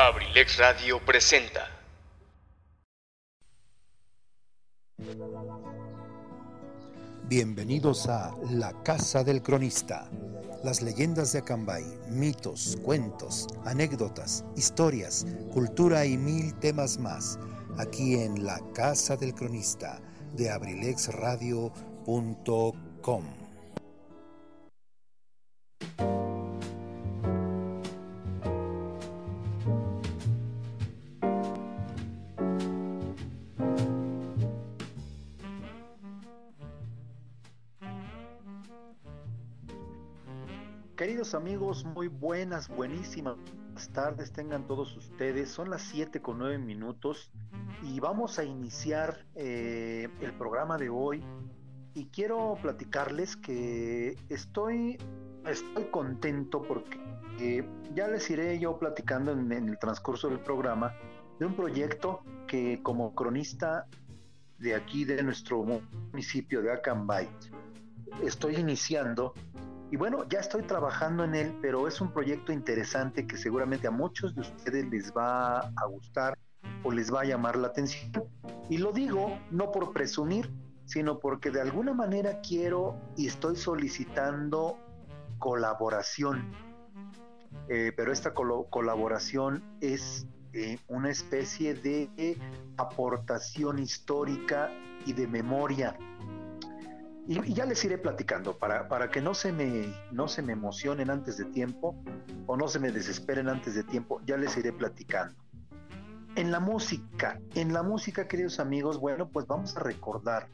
Abrilex Radio presenta. Bienvenidos a La Casa del Cronista. Las leyendas de Acambay, mitos, cuentos, anécdotas, historias, cultura y mil temas más. Aquí en La Casa del Cronista de abrilexradio.com. Amigos, muy buenas, buenísimas tardes tengan todos ustedes. Son las 7 con 9 minutos y vamos a iniciar eh, el programa de hoy. Y quiero platicarles que estoy, estoy contento porque eh, ya les iré yo platicando en, en el transcurso del programa de un proyecto que como cronista de aquí de nuestro municipio de Acambay estoy iniciando y bueno, ya estoy trabajando en él, pero es un proyecto interesante que seguramente a muchos de ustedes les va a gustar o les va a llamar la atención. Y lo digo no por presumir, sino porque de alguna manera quiero y estoy solicitando colaboración. Eh, pero esta colaboración es eh, una especie de aportación histórica y de memoria y, ya les iré platicando para, para que no se, me, no se me emocionen antes de tiempo o no se me desesperen antes de tiempo, ya les iré platicando. En la música, en la música, queridos amigos, bueno, pues vamos a recordar,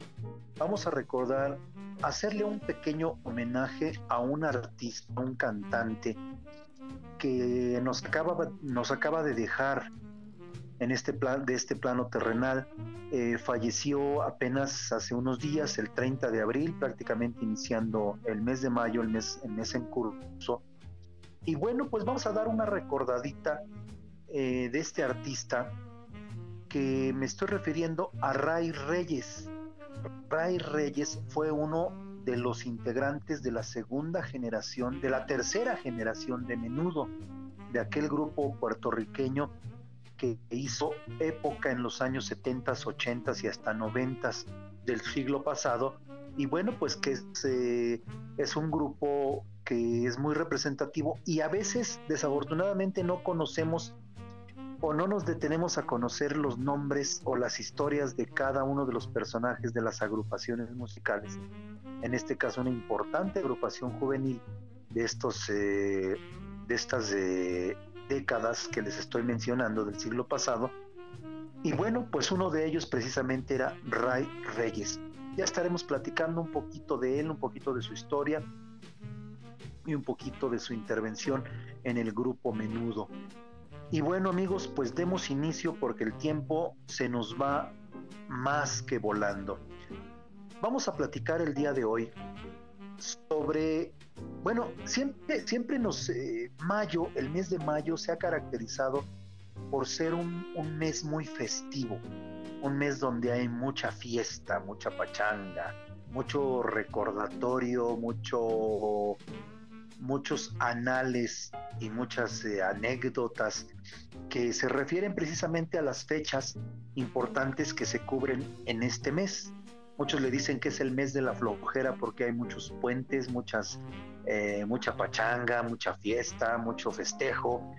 vamos a recordar, hacerle un pequeño homenaje a un artista, un cantante que nos acaba, nos acaba de dejar en este plan, de este plano terrenal. Eh, falleció apenas hace unos días, el 30 de abril, prácticamente iniciando el mes de mayo, el mes, el mes en curso. Y bueno, pues vamos a dar una recordadita eh, de este artista que me estoy refiriendo a Ray Reyes. Ray Reyes fue uno de los integrantes de la segunda generación, de la tercera generación de menudo, de aquel grupo puertorriqueño que hizo época en los años 70, 80 y hasta 90 del siglo pasado. Y bueno, pues que es, eh, es un grupo que es muy representativo y a veces desafortunadamente no conocemos o no nos detenemos a conocer los nombres o las historias de cada uno de los personajes de las agrupaciones musicales. En este caso, una importante agrupación juvenil de estos eh, de estas eh, décadas que les estoy mencionando del siglo pasado. Y bueno, pues uno de ellos precisamente era Ray Reyes. Ya estaremos platicando un poquito de él, un poquito de su historia y un poquito de su intervención en el grupo Menudo. Y bueno amigos, pues demos inicio porque el tiempo se nos va más que volando. Vamos a platicar el día de hoy sobre bueno, siempre, siempre nos, eh, mayo, el mes de mayo se ha caracterizado por ser un, mes muy festivo, un mes donde hay mucha fiesta, mucha pachanga, mucho recordatorio, mucho, muchos anales y muchas eh, anécdotas que se refieren precisamente a las fechas importantes que se cubren en este mes. Muchos le dicen que es el mes de la flojera porque hay muchos puentes, muchas, eh, mucha pachanga, mucha fiesta, mucho festejo.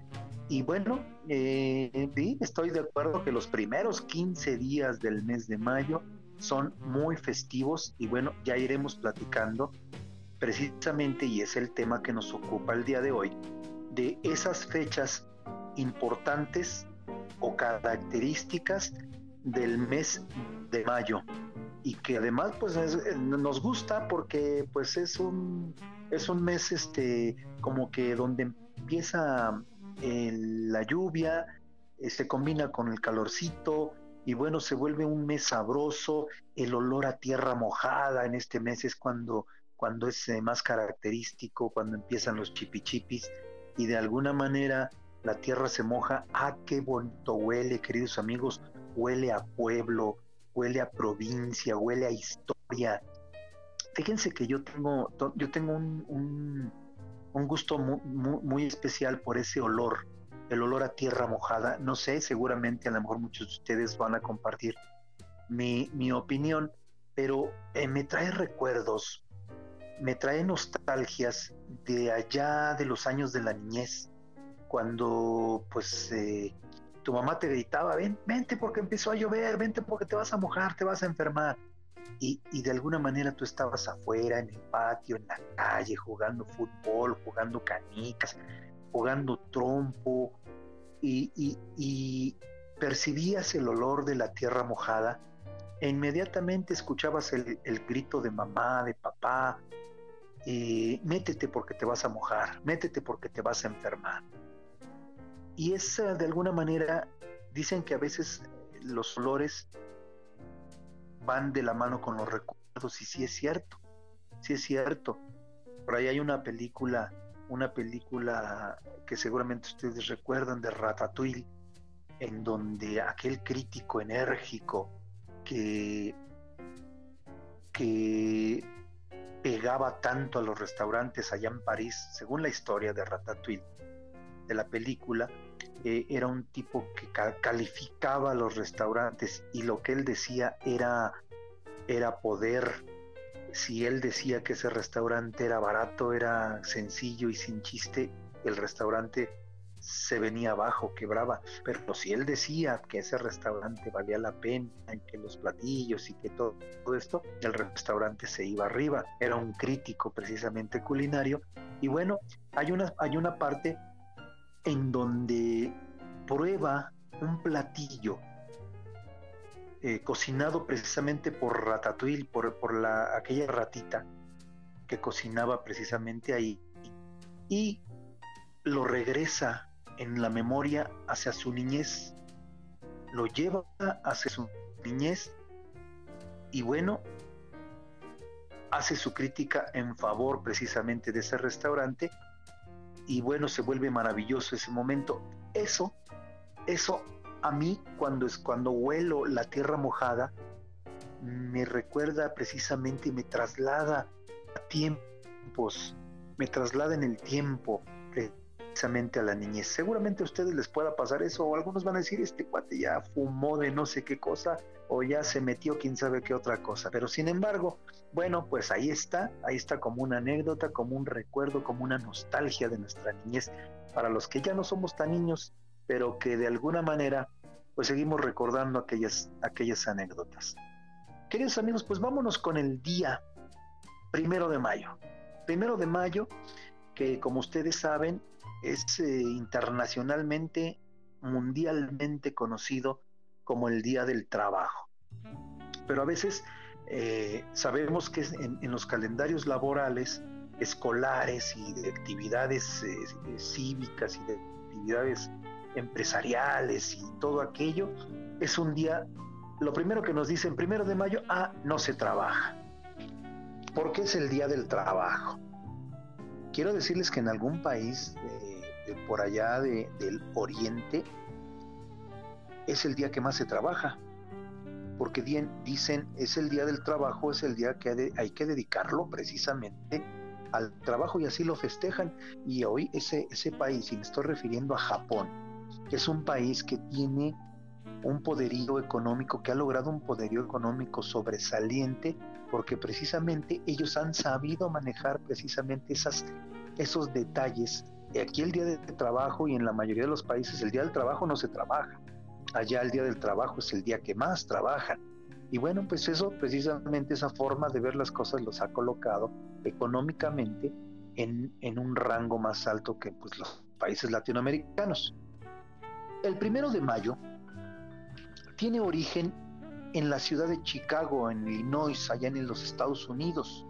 Y bueno, eh, sí, estoy de acuerdo que los primeros 15 días del mes de mayo son muy festivos y bueno, ya iremos platicando precisamente, y es el tema que nos ocupa el día de hoy, de esas fechas importantes o características del mes de mayo y que además pues eh, nos gusta porque pues es un es un mes este como que donde empieza eh, la lluvia eh, se combina con el calorcito y bueno se vuelve un mes sabroso el olor a tierra mojada en este mes es cuando cuando es más característico cuando empiezan los chipichipis y de alguna manera la tierra se moja. Ah qué bonito huele queridos amigos huele a pueblo huele a provincia, huele a historia. Fíjense que yo tengo, yo tengo un, gusto muy, especial por ese olor, el olor a tierra mojada. No sé, seguramente a lo mejor muchos de ustedes van a compartir mi, mi opinión, pero eh, me trae recuerdos, me trae nostalgias de allá de los años de la niñez, cuando pues eh, tu mamá te gritaba, Ven, vente porque empezó a llover, vente porque te vas a mojar, te vas a enfermar. Y, y, de alguna manera tú estabas afuera, en el patio, en la calle, jugando fútbol, jugando canicas, jugando trompo, y, y, y percibías el olor de la tierra mojada e inmediatamente escuchabas el, grito de mamá, de papá, eh, métete porque te vas a mojar, métete porque te vas a enfermar. Y esa de alguna manera, dicen que a veces los olores van de la mano con los recuerdos y sí es cierto, sí es cierto. Por ahí hay una película, una película que seguramente ustedes recuerdan de Ratatouille, en donde aquel crítico enérgico que, que pegaba tanto a los restaurantes allá en París, según la historia de Ratatouille, de la película, eh, era un tipo que calificaba los restaurantes y lo que él decía era, era poder. Si él decía que ese restaurante era barato, era sencillo y sin chiste, el restaurante se venía abajo, quebraba. Pero si él decía que ese restaurante valía la pena, que los platillos y que todo, esto, el restaurante se iba arriba. Era un crítico precisamente culinario. Y bueno, hay una, hay una parte en donde prueba un platillo eh, cocinado precisamente por Ratatouille, por, por la, aquella ratita que cocinaba precisamente ahí, y lo regresa en la memoria hacia su niñez, lo lleva hacia su niñez y bueno, hace su crítica en favor precisamente de ese restaurante y bueno, se vuelve maravilloso ese momento. Eso, eso a mí cuando es cuando huelo la tierra mojada me recuerda precisamente me traslada a tiempos, me traslada en el tiempo a la niñez. Seguramente a ustedes les pueda pasar eso, o algunos van a decir, este cuate ya fumó de no sé qué cosa, o ya se metió quién sabe qué otra cosa. Pero sin embargo, bueno, pues ahí está, ahí está como una anécdota, como un recuerdo, como una nostalgia de nuestra niñez, para los que ya no somos tan niños, pero que de alguna manera, pues seguimos recordando aquellas, aquellas anécdotas. Queridos amigos, pues vámonos con el día primero de mayo. Primero de mayo, que como ustedes saben, es eh, internacionalmente, mundialmente conocido como el Día del Trabajo. Pero a veces eh, sabemos que en, los calendarios laborales, escolares y de actividades eh, cívicas y de actividades empresariales y todo aquello, es un día, lo primero que nos dicen, primero de mayo, ah, no se trabaja. porque es el Día del Trabajo? Quiero decirles que en algún país por allá del oriente, es el día que más se trabaja, porque dicen es el día del trabajo, es el día que hay que dedicarlo precisamente al trabajo y así lo festejan. Y hoy ese, ese país, y me estoy refiriendo a Japón, es un país que tiene un poderío económico, que ha logrado un poderío económico sobresaliente, porque precisamente ellos han sabido manejar precisamente esas, esos detalles aquí el día de trabajo y en la mayoría de los países el día del trabajo no se trabaja. Allá el día del trabajo es el día que más trabajan. Y bueno, pues eso, precisamente esa forma de ver las cosas los ha colocado económicamente en, en un rango más alto que pues, los países latinoamericanos. El primero de mayo tiene origen en la ciudad de Chicago, en Illinois, allá en los Estados Unidos.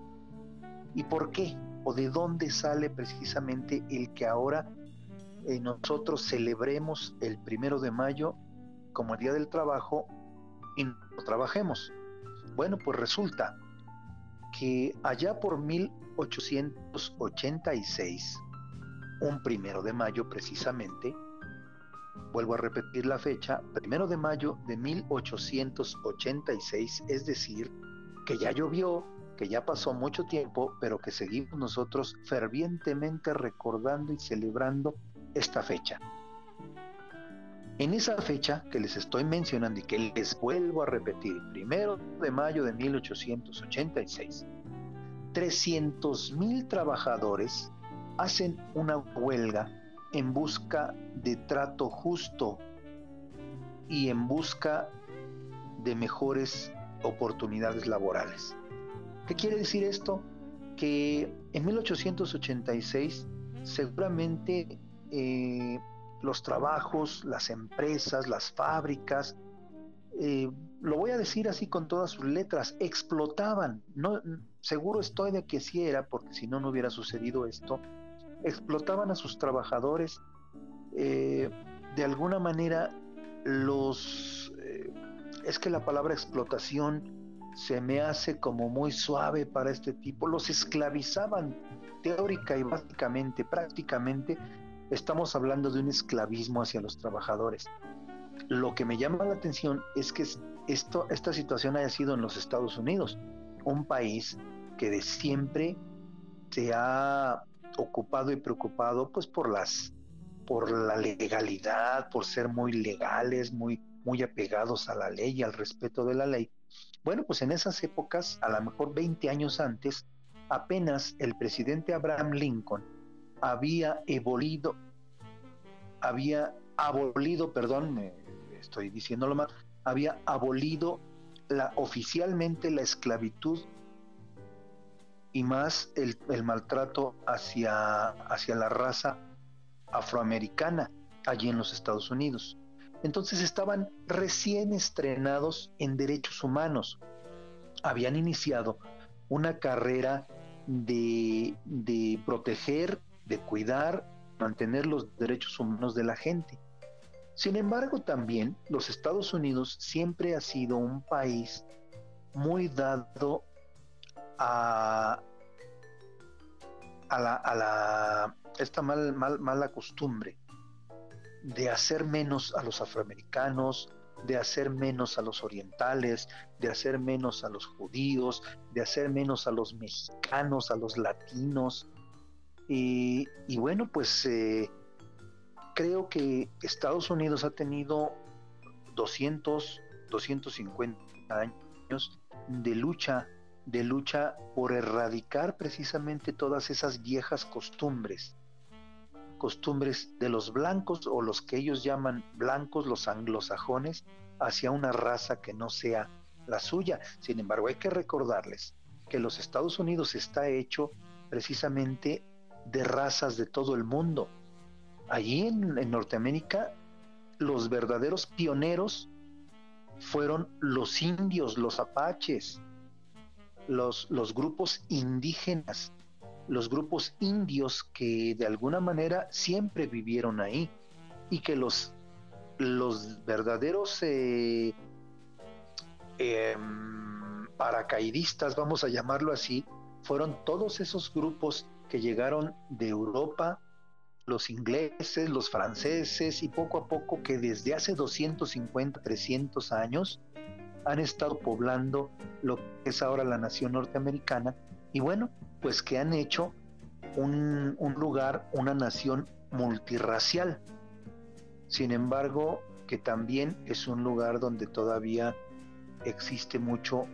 ¿Y por qué? o de dónde sale precisamente el que ahora eh, nosotros celebremos el primero de mayo como Día del Trabajo y no trabajemos. Bueno, pues resulta que allá por 1886, un primero de mayo precisamente, vuelvo a repetir la fecha, primero de mayo de 1886, es decir, que ya llovió, que ya pasó mucho tiempo, pero que seguimos nosotros fervientemente recordando y celebrando esta fecha. En esa fecha que les estoy mencionando y que les vuelvo a repetir, primero de mayo de 1886, 300 mil trabajadores hacen una huelga en busca de trato justo y en busca de mejores oportunidades laborales. ¿Qué quiere decir esto? Que en 1886 seguramente eh, los trabajos, las empresas, las fábricas, eh, lo voy a decir así con todas sus letras, explotaban. No, seguro estoy de que sí era, porque si no, no hubiera sucedido esto. Explotaban a sus trabajadores. Eh, de alguna manera, los. Eh, es que la palabra explotación se me hace como muy suave para este tipo. Los esclavizaban teórica y básicamente, prácticamente, estamos hablando de un esclavismo hacia los trabajadores. Lo que me llama la atención es que esto, esta situación haya sido en los Estados Unidos, un país que de siempre se ha ocupado y preocupado pues por las por la legalidad, por ser muy legales, muy muy apegados a la ley y al respeto de la ley. Bueno, pues en esas épocas, a lo mejor 20 años antes, apenas el presidente Abraham Lincoln había abolido, había abolido, perdón, me estoy diciéndolo mal, había abolido la, oficialmente la esclavitud y más el, maltrato hacia, hacia la raza afroamericana allí en los Estados Unidos. Entonces estaban recién estrenados en derechos humanos. Habían iniciado una carrera de, de proteger, de cuidar, mantener los derechos humanos de la gente. Sin embargo, también los Estados Unidos siempre ha sido un país muy dado a, a, la, a la, esta mal, mal, mala costumbre de hacer menos a los afroamericanos, de hacer menos a los orientales, de hacer menos a los judíos, de hacer menos a los mexicanos, a los latinos. Y, bueno, pues eh, creo que Estados Unidos ha tenido 200, 250 años de lucha, de lucha por erradicar precisamente todas esas viejas costumbres costumbres de los blancos o los que ellos llaman blancos, los anglosajones, hacia una raza que no sea la suya. Sin embargo, hay que recordarles que los Estados Unidos está hecho precisamente de razas de todo el mundo. Allí en, Norteamérica, los verdaderos pioneros fueron los indios, los apaches, los, los grupos indígenas los grupos indios que de alguna manera siempre vivieron ahí y que los, los verdaderos eh, em, paracaidistas, vamos a llamarlo así, fueron todos esos grupos que llegaron de Europa, los ingleses, los franceses y poco a poco que desde hace 250, 300 años han estado poblando lo que es ahora la nación norteamericana y bueno, pues que han hecho un, lugar, una nación multirracial. Sin embargo, que también es un lugar donde todavía existe mucho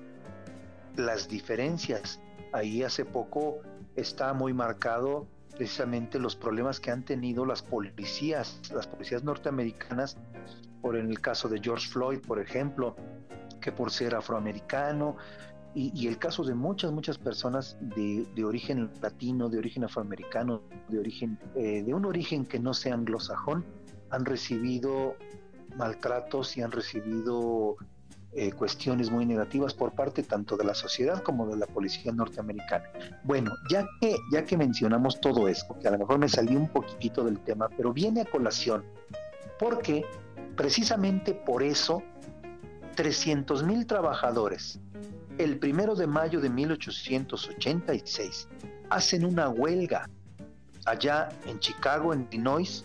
las diferencias. Ahí hace poco está muy marcado precisamente los problemas que han tenido las policías, las policías norteamericanas, por en el caso de George Floyd, por ejemplo, que por ser afroamericano, y, el caso de muchas, muchas personas de, origen latino, de origen afroamericano, de origen, eh, de un origen que no sea anglosajón, han recibido maltratos y han recibido eh, cuestiones muy negativas por parte tanto de la sociedad como de la policía norteamericana. Bueno, ya que, ya que mencionamos todo esto, que a lo mejor me salí un poquitito del tema, pero viene a colación, porque precisamente por eso 300 mil trabajadores el primero de mayo de 1886 hacen una huelga allá en Chicago, en Illinois,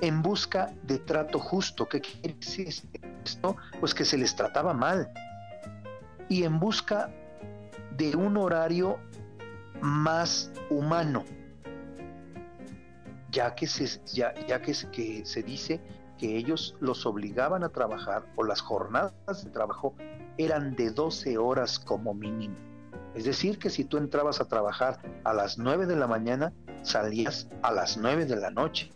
en busca de trato justo. ¿Qué quiere decir esto? Pues que se les trataba mal. Y en busca de un horario más humano, ya que se, ya, que, que se dice que ellos los obligaban a trabajar o las jornadas de trabajo eran de 12 horas como mínimo. Es decir, que si tú entrabas a trabajar a las 9 de la mañana, salías a las 9 de la noche,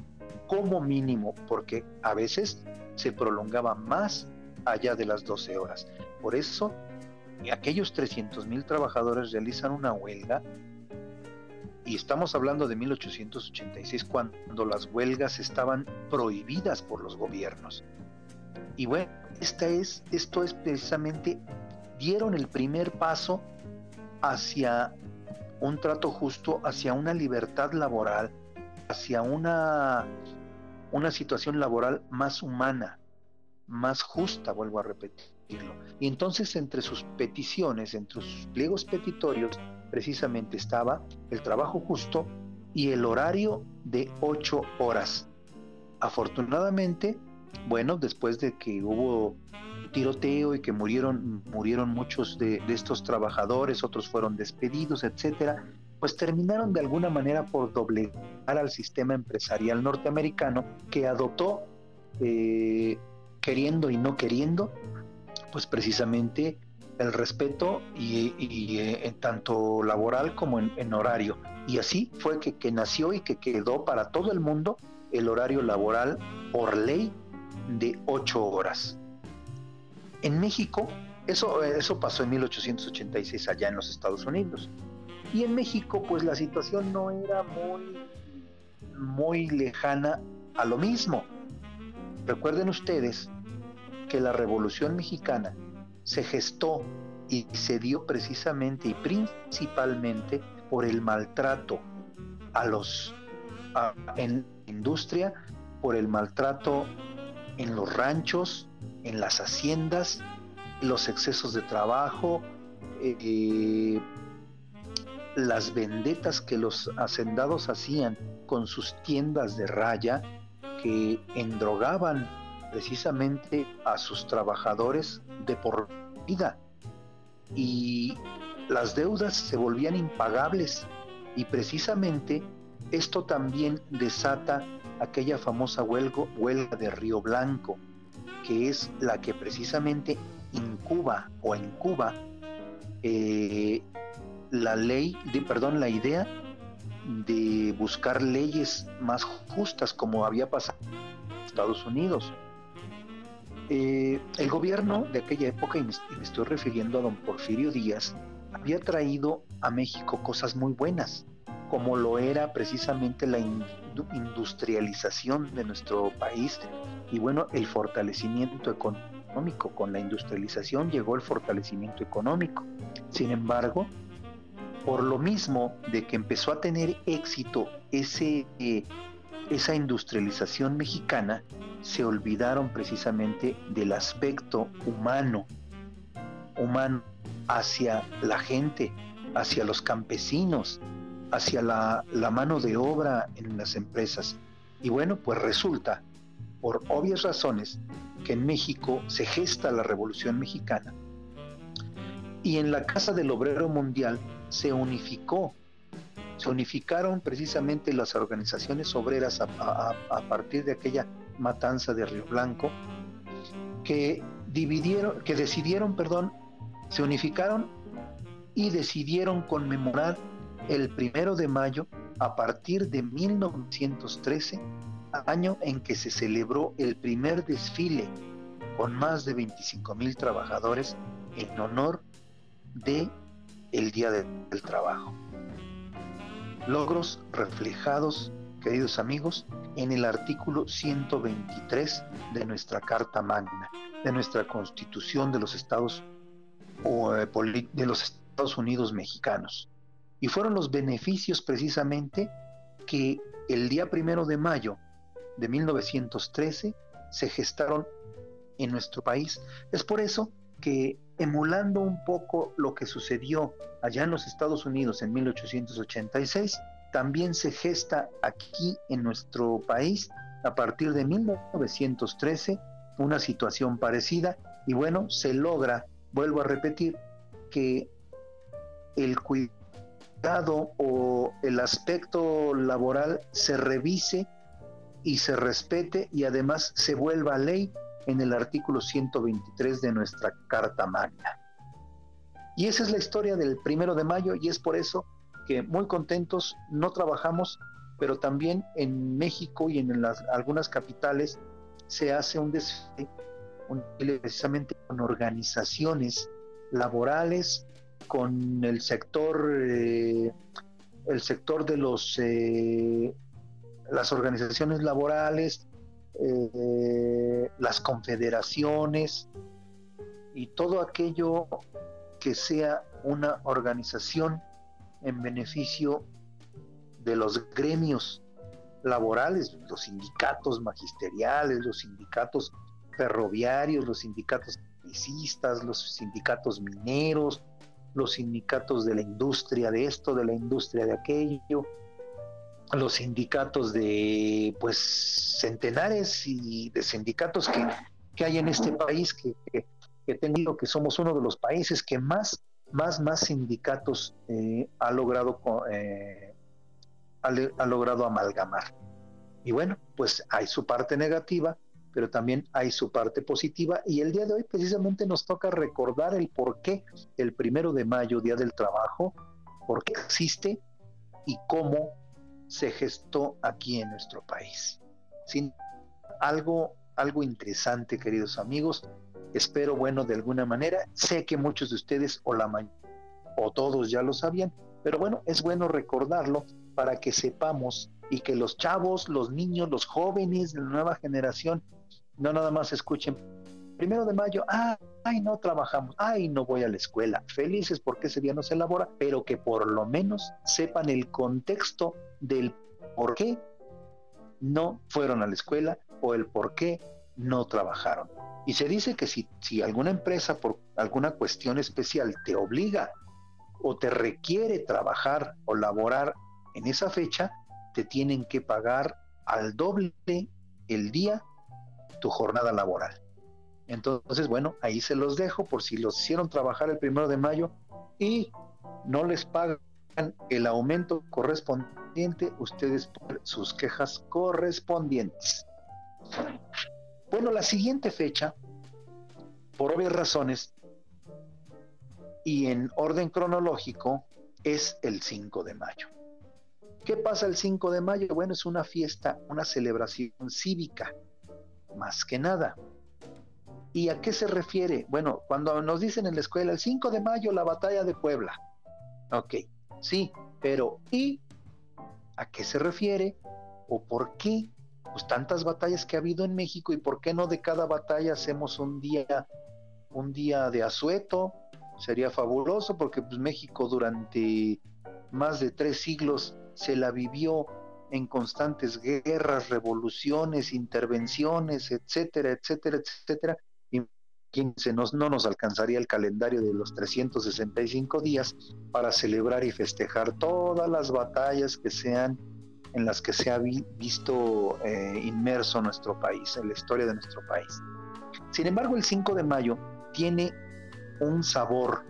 como mínimo, porque a veces se prolongaba más allá de las 12 horas. Por eso, aquellos 300 mil trabajadores realizan una huelga y estamos hablando de 1886 cuando las huelgas estaban prohibidas por los gobiernos. Y bueno, esta es, esto es precisamente, dieron el primer paso hacia un trato justo, hacia una libertad laboral, hacia una, una situación laboral más humana, más justa, vuelvo a repetirlo. Y entonces entre sus peticiones, entre sus pliegos petitorios, precisamente estaba el trabajo justo y el horario de ocho horas. Afortunadamente, bueno, después de que hubo tiroteo y que murieron, murieron muchos de, estos trabajadores, otros fueron despedidos, etcétera, pues terminaron de alguna manera por doblegar al sistema empresarial norteamericano que adoptó, eh, queriendo y no queriendo, pues precisamente el respeto y, eh, en tanto laboral como en, horario. Y así fue que, nació y que quedó para todo el mundo el horario laboral por ley de ocho horas. En México, eso, eso pasó en 1886 allá en los Estados Unidos. Y en México, pues la situación no era muy, muy lejana a lo mismo. Recuerden ustedes que la Revolución Mexicana se gestó y se dio precisamente y principalmente por el maltrato a los en la industria, por el maltrato en los ranchos, en las haciendas, los excesos de trabajo, eh, las vendetas que los hacendados hacían con sus tiendas de raya que endrogaban precisamente a sus trabajadores de por vida y las deudas se volvían impagables y precisamente esto también desata aquella famosa huelga, de Río Blanco, que es la que precisamente incuba o incuba eh, la ley, de, perdón, la idea de buscar leyes más justas como había pasado en Estados Unidos. Eh, el gobierno de aquella época, y me, estoy refiriendo a don Porfirio Díaz, había traído a México cosas muy buenas, como lo era precisamente la industrialización de nuestro país y bueno, el fortalecimiento económico. Con la industrialización llegó el fortalecimiento económico. Sin embargo, por lo mismo de que empezó a tener éxito ese, eh, esa industrialización mexicana, se olvidaron precisamente del aspecto humano, humano hacia la gente, hacia los campesinos, hacia la, mano de obra en las empresas. Y bueno, pues resulta, por obvias razones, que en México se gesta la Revolución Mexicana y en la Casa del Obrero Mundial se unificó, se unificaron precisamente las organizaciones obreras a partir de aquella matanza de Río Blanco, que dividieron, que decidieron, perdón, se unificaron y decidieron conmemorar el primero de mayo a partir de 1913, año en que se celebró el primer desfile con más de 25 mil trabajadores en honor de el Día del Trabajo. Logros reflejados, queridos amigos, en el artículo 123 de nuestra Carta Magna, de nuestra Constitución de los Estados, eh, de los Estados Unidos mexicanos. Y fueron los beneficios precisamente que el día primero de mayo de 1913 se gestaron en nuestro país. Es por eso que emulando un poco lo que sucedió allá en los Estados Unidos en 1886, también se gesta aquí en nuestro país a partir de 1913 una situación parecida y bueno, se logra, vuelvo a repetir, que el cuidado o el aspecto laboral se revise y se respete y además se vuelva ley en el artículo 123 de nuestra Carta Magna. Y esa es la historia del primero de mayo y es por eso que muy contentos no trabajamos, pero también en México y en algunas capitales se hace un desfile precisamente con organizaciones laborales, con el sector, eh, el sector de los eh, las organizaciones laborales, eh, las confederaciones y todo aquello que sea una organización en beneficio de los gremios laborales, los sindicatos magisteriales, los sindicatos ferroviarios, los sindicatos publicistas, los sindicatos mineros, los sindicatos de la industria de esto, de la industria de aquello, los sindicatos de pues centenares y de sindicatos que, hay en este país que, que, que, tengo que somos uno de los países que más más más sindicatos eh, ha logrado eh, ha, logrado amalgamar. Y bueno pues hay su parte negativa pero también hay su parte positiva. Y el día de hoy precisamente nos toca recordar el por qué el primero de mayo día del trabajo por qué existe y cómo se gestó aquí en nuestro país. Sin algo, algo interesante, queridos amigos. Espero, bueno, de alguna manera, sé que muchos de ustedes o la o todos ya lo sabían, pero bueno, es bueno recordarlo para que sepamos y que los chavos, los niños, los jóvenes de la nueva generación no nada más escuchen primero de mayo, ah, ay, no trabajamos, ay, no voy a la escuela, felices porque ese día no se elabora, pero que por lo menos sepan el contexto del por qué no fueron a la escuela o el por qué no trabajaron. Y se dice que si, si alguna empresa por alguna cuestión especial te obliga o te requiere trabajar o laborar en esa fecha, te tienen que pagar al doble el día tu jornada laboral. Entonces, bueno, ahí se los dejo por si los hicieron trabajar el primero de mayo y no les pagan el aumento correspondiente, ustedes por sus quejas correspondientes. Bueno, la siguiente fecha, por obvias razones y en orden cronológico, es el 5 de mayo. ¿Qué pasa el 5 de mayo? Bueno, es una fiesta, una celebración cívica, más que nada. ¿Y a qué se refiere? Bueno, cuando nos dicen en la escuela el 5 de mayo la batalla de Puebla. Ok, sí, pero ¿y a qué se refiere? ¿O por qué? Pues tantas batallas que ha habido en México y por qué no de cada batalla hacemos un día, un día de asueto. Sería fabuloso porque pues, México durante más de tres siglos se la vivió en constantes guerras, revoluciones, intervenciones, etcétera, etcétera, etcétera, 15 no nos alcanzaría el calendario de los 365 días para celebrar y festejar todas las batallas que sean en las que se ha visto eh, inmerso nuestro país, en la historia de nuestro país. Sin embargo, el 5 de mayo tiene un sabor,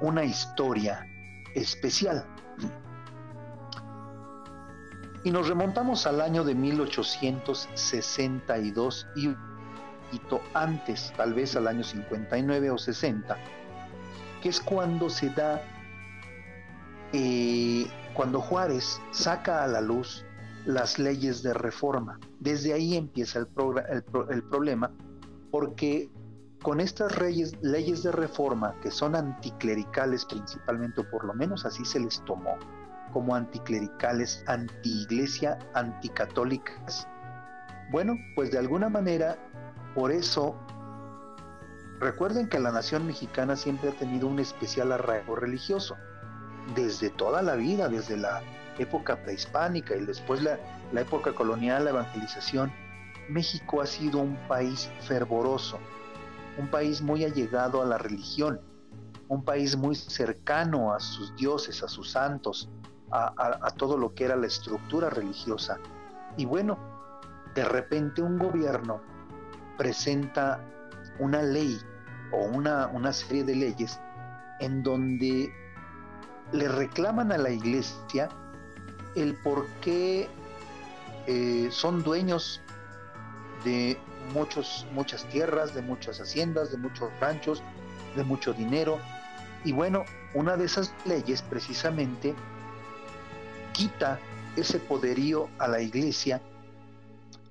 una historia especial. Y nos remontamos al año de 1862 y antes, tal vez al año 59 o 60, que es cuando se da, eh, cuando Juárez saca a la luz las leyes de reforma. Desde ahí empieza el, problema, porque con estas leyes de reforma, que son anticlericales principalmente, o por lo menos así se les tomó, como anticlericales, anti-iglesia, anticatólicas, bueno, pues de alguna manera por eso, recuerden que la nación mexicana siempre ha tenido un especial arraigo religioso, desde toda la vida, desde la época prehispánica y después la, la época colonial, la evangelización. México ha sido un país fervoroso, un país muy allegado a la religión, un país muy cercano a sus dioses, a sus santos, a, a, todo lo que era la estructura religiosa. Y bueno, de repente un gobierno presenta una ley o una, una serie de leyes en donde le reclaman a la iglesia el por qué eh, son dueños de muchos, muchas tierras, de muchas haciendas, de muchos ranchos, de mucho dinero. Y bueno, una de esas leyes precisamente quita ese poderío a la iglesia,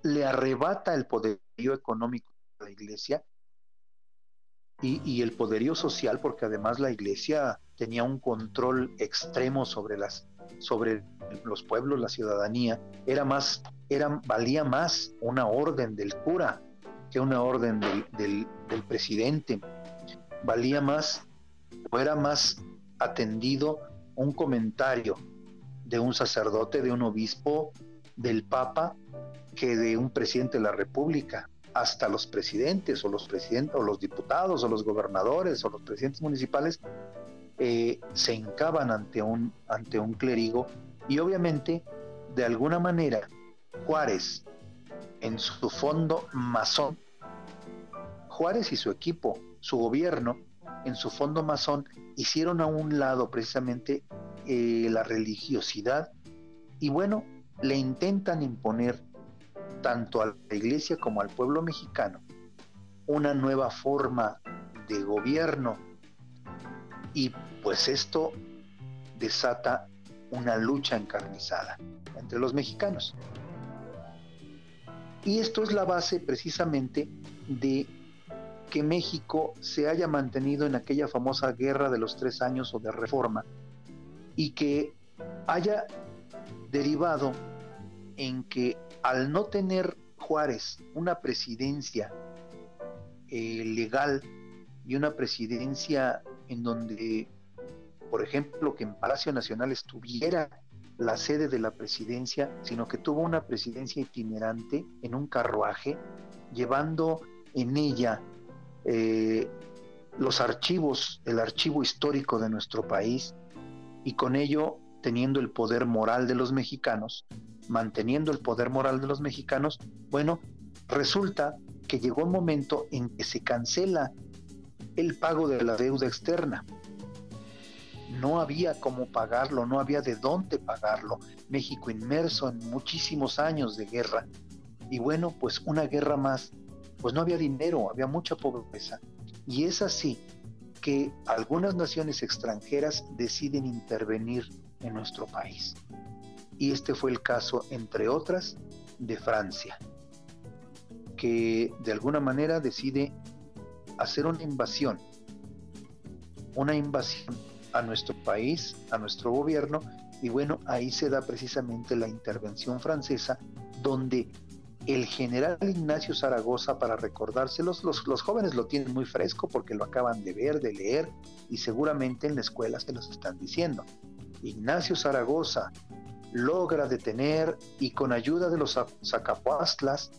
le arrebata el poderío económico a la iglesia y, el poderío social, porque además la iglesia tenía un control extremo sobre las sobre los pueblos, la ciudadanía, era más, era, valía más una orden del cura que una orden del, del presidente, valía más o era más atendido un comentario de un sacerdote, de un obispo, del papa, que de un presidente de la república hasta los presidentes o los presidentes o los diputados o los gobernadores o los presidentes municipales eh, se hincaban ante un, ante un clérigo. Y obviamente de alguna manera Juárez en su fondo masón, Juárez y su equipo, su gobierno, en su fondo masón, hicieron a un lado precisamente eh, la religiosidad y bueno, le intentan imponer tanto a la iglesia como al pueblo mexicano una nueva forma de gobierno y pues esto desata una lucha encarnizada entre los mexicanos. Y esto es la base precisamente de que México se haya mantenido en aquella famosa guerra de los tres años o de reforma y que haya derivado en que al no tener Juárez una presidencia eh, legal y una presidencia en donde, por ejemplo, que en Palacio Nacional estuviera la sede de la presidencia, sino que tuvo una presidencia itinerante en un carruaje, llevando en ella eh, los archivos, el archivo histórico de nuestro país, y con ello teniendo el poder moral de los mexicanos, manteniendo el poder moral de los mexicanos, bueno, resulta que llegó un momento en que se cancela el pago de la deuda externa. No había cómo pagarlo, no había de dónde pagarlo. México inmerso en muchísimos años de guerra. Y bueno, pues una guerra más, pues no había dinero, había mucha pobreza. Y es así que algunas naciones extranjeras deciden intervenir en nuestro país y este fue el caso, entre otras, de Francia, que de alguna manera decide hacer una invasión, una invasión a nuestro país, a nuestro gobierno, y bueno, ahí se da precisamente la intervención francesa, donde el general Ignacio Zaragoza, para recordárselos, los, los, jóvenes lo tienen muy fresco porque lo acaban de ver, de leer, y seguramente en la escuela se los están diciendo. Ignacio Zaragoza, logra detener y con ayuda de los Zacapuastlas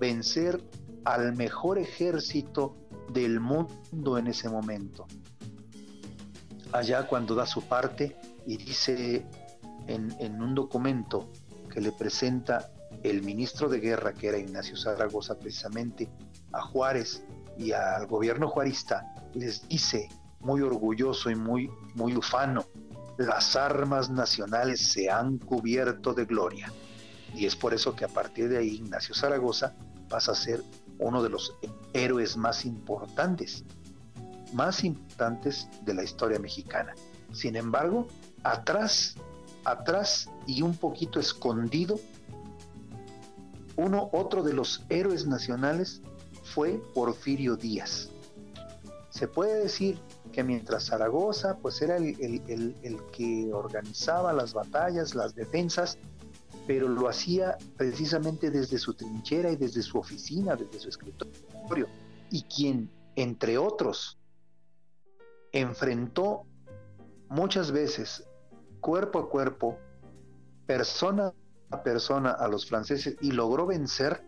vencer al mejor ejército del mundo en ese momento. Allá cuando da su parte y dice en, un documento que le presenta el ministro de guerra, que era Ignacio Zaragoza, precisamente a Juárez y al gobierno juarista, les dice muy orgulloso y muy, muy ufano, las armas nacionales se han cubierto de gloria. Y es por eso que a partir de ahí Ignacio Zaragoza pasa a ser uno de los héroes más importantes, más importantes de la historia mexicana. Sin embargo, atrás, atrás y un poquito escondido, uno, otro de los héroes nacionales fue Porfirio Díaz. Se puede decir que mientras Zaragoza pues era el, que organizaba las batallas, las defensas, pero lo hacía precisamente desde su trinchera y desde su oficina, desde su escritorio, y quien, entre otros, enfrentó muchas veces, cuerpo a cuerpo, persona a persona a los franceses y logró vencer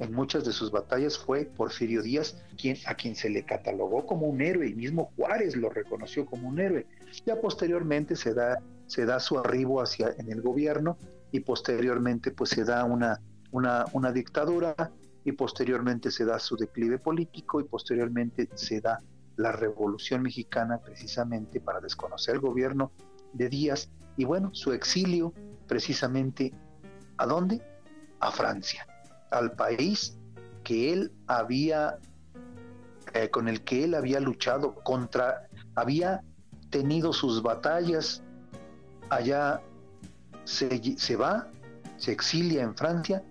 en muchas de sus batallas fue Porfirio Díaz, quien, a quien se le catalogó como un héroe, y mismo Juárez lo reconoció como un héroe. Ya posteriormente se da, se da su arribo hacia, en el gobierno y posteriormente pues se da una, una, una dictadura y posteriormente se da su declive político y posteriormente se da la revolución mexicana precisamente para desconocer el gobierno de Díaz y bueno, su exilio precisamente ¿a dónde? a Francia, al país que él había, eh, con el que él había luchado contra, había tenido sus batallas, allá se, va, se exilia en Francia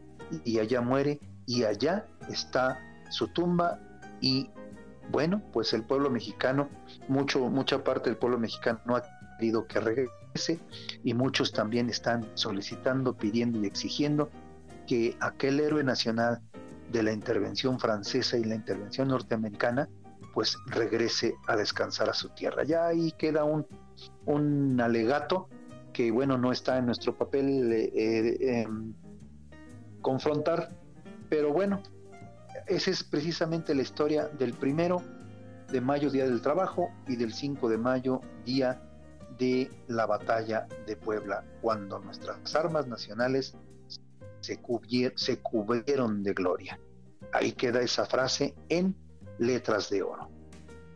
y allá muere y allá está su tumba y bueno, pues el pueblo mexicano, mucho, mucha parte del pueblo mexicano no ha querido que regrese y muchos también están solicitando, pidiendo y exigiendo que aquel héroe nacional de la intervención francesa y la intervención norteamericana pues regrese a descansar a su tierra. Ya ahí queda un, un alegato que bueno, no está en nuestro papel eh, eh, em, confrontar, pero bueno, esa es precisamente la historia del primero de mayo, Día del Trabajo, y del 5 de mayo, Día de la Batalla de Puebla, cuando nuestras armas nacionales se, cubrieron de gloria. Ahí queda esa frase en letras de oro.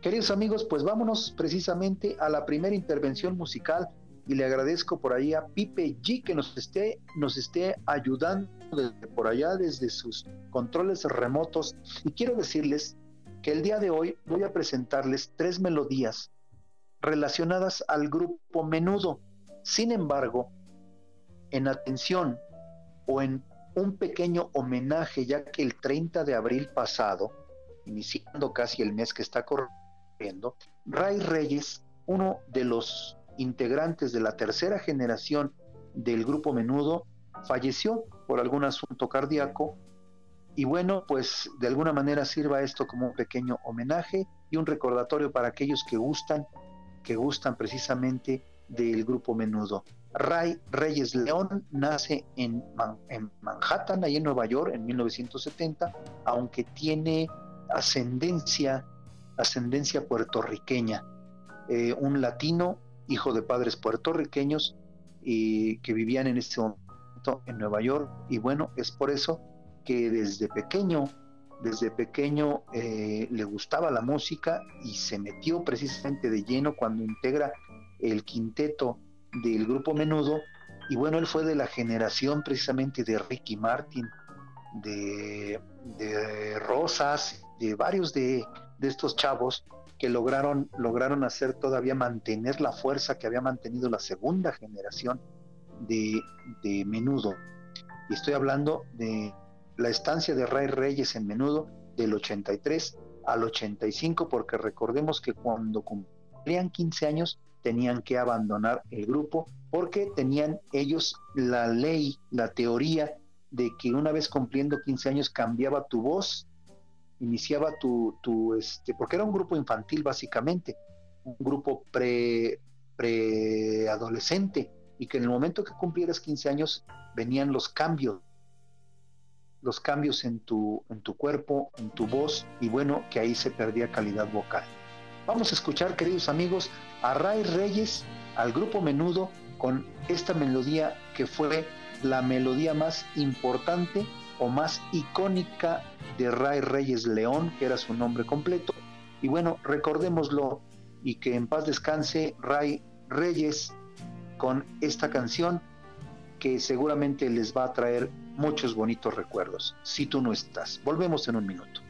Queridos amigos, pues vámonos precisamente a la primera intervención musical y le agradezco por ahí a Pipe G que nos esté, nos esté ayudando desde por allá, desde sus controles remotos. Y quiero decirles que el día de hoy voy a presentarles tres melodías relacionadas al grupo menudo. Sin embargo, en atención o en un pequeño homenaje, ya que el 30 de abril pasado, iniciando casi el mes que está corriendo, Ray Reyes, uno de los integrantes de la tercera generación del grupo Menudo, falleció por algún asunto cardíaco y bueno, pues de alguna manera sirva esto como un pequeño homenaje y un recordatorio para aquellos que gustan, que gustan precisamente del grupo Menudo. Ray Reyes León nace en, Manhattan, ahí en Nueva York, en 1970, aunque tiene ascendencia, ascendencia puertorriqueña. Eh, un latino, hijo de padres puertorriqueños, y que vivían en este momento en Nueva York. Y bueno, es por eso que desde pequeño, desde pequeño eh, le gustaba la música y se metió precisamente de lleno cuando integra el quinteto del grupo Menudo. Y bueno, él fue de la generación precisamente de Ricky Martin, de, Rosas, de varios de, estos chavos que lograron, lograron hacer todavía mantener la fuerza que había mantenido la segunda generación de, de Menudo. Y estoy hablando de la estancia de Ray Reyes en Menudo del 83 al 85, porque recordemos que cuando cumplían 15 años tenían que abandonar el grupo porque tenían ellos la ley, la teoría de que una vez cumpliendo 15 años cambiaba tu voz, iniciaba tu, tu este, porque era un grupo infantil básicamente, un grupo pre, preadolescente, y que en el momento que cumplieras 15 años venían los cambios, los cambios en tu, en tu cuerpo, en tu voz, y bueno, que ahí se perdía calidad vocal. Vamos a escuchar, queridos amigos, a Ray Reyes, al grupo Menudo, con esta melodía que fue la melodía más importante o más icónica de Ray Reyes León, que era su nombre completo. Y bueno, recordémoslo y que en paz descanse Ray Reyes con esta canción que seguramente les va a traer muchos bonitos recuerdos, si tú no estás. Volvemos en un minuto.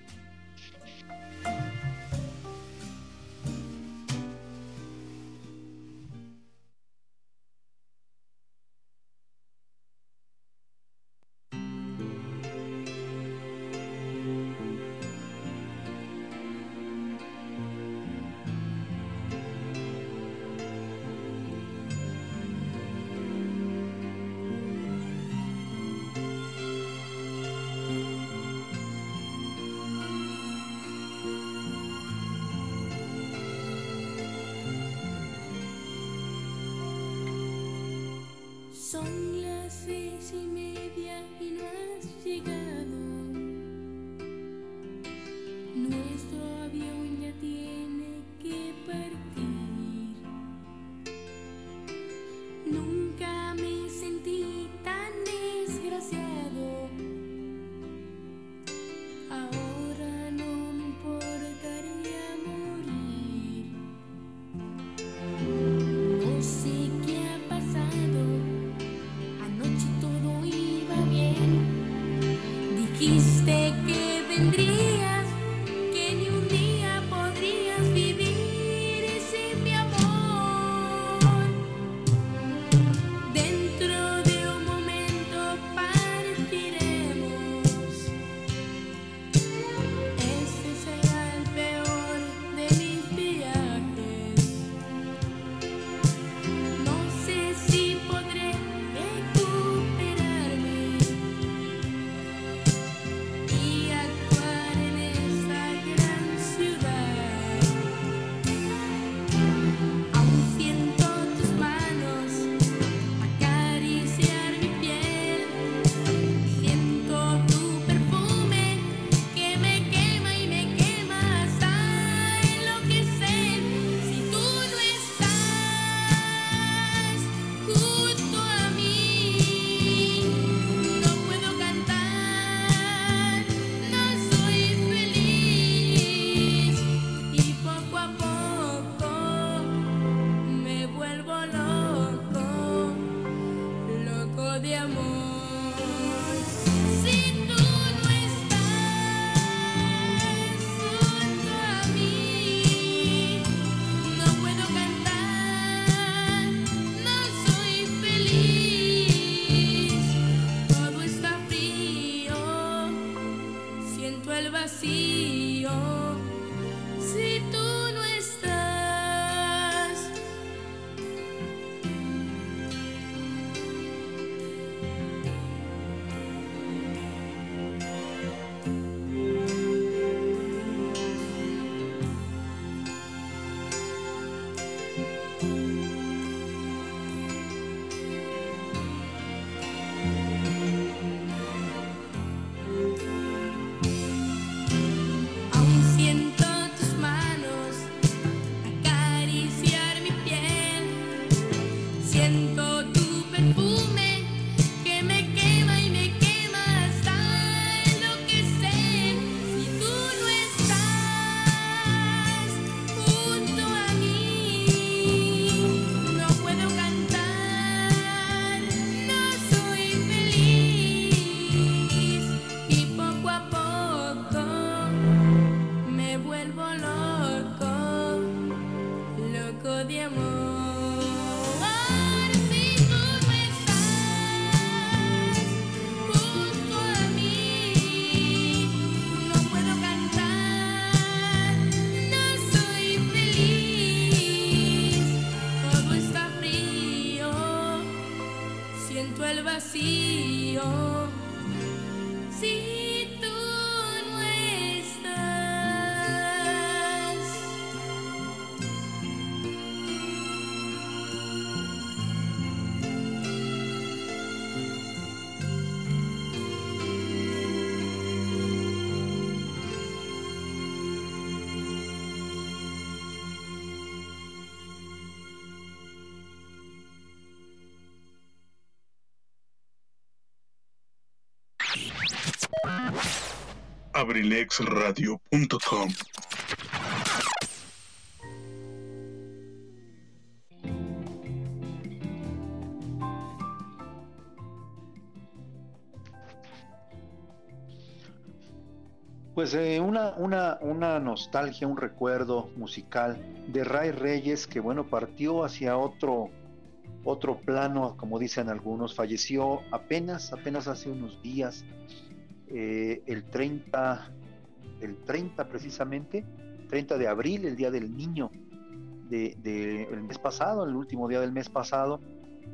abrilexradio.com Pues eh, una, una, una nostalgia, un recuerdo musical de Ray Reyes que bueno, partió hacia otro, otro plano, como dicen algunos, falleció apenas, apenas hace unos días, eh, el 30, el 30 precisamente, 30 de abril, el día del niño de, de el mes pasado, el último día del mes pasado.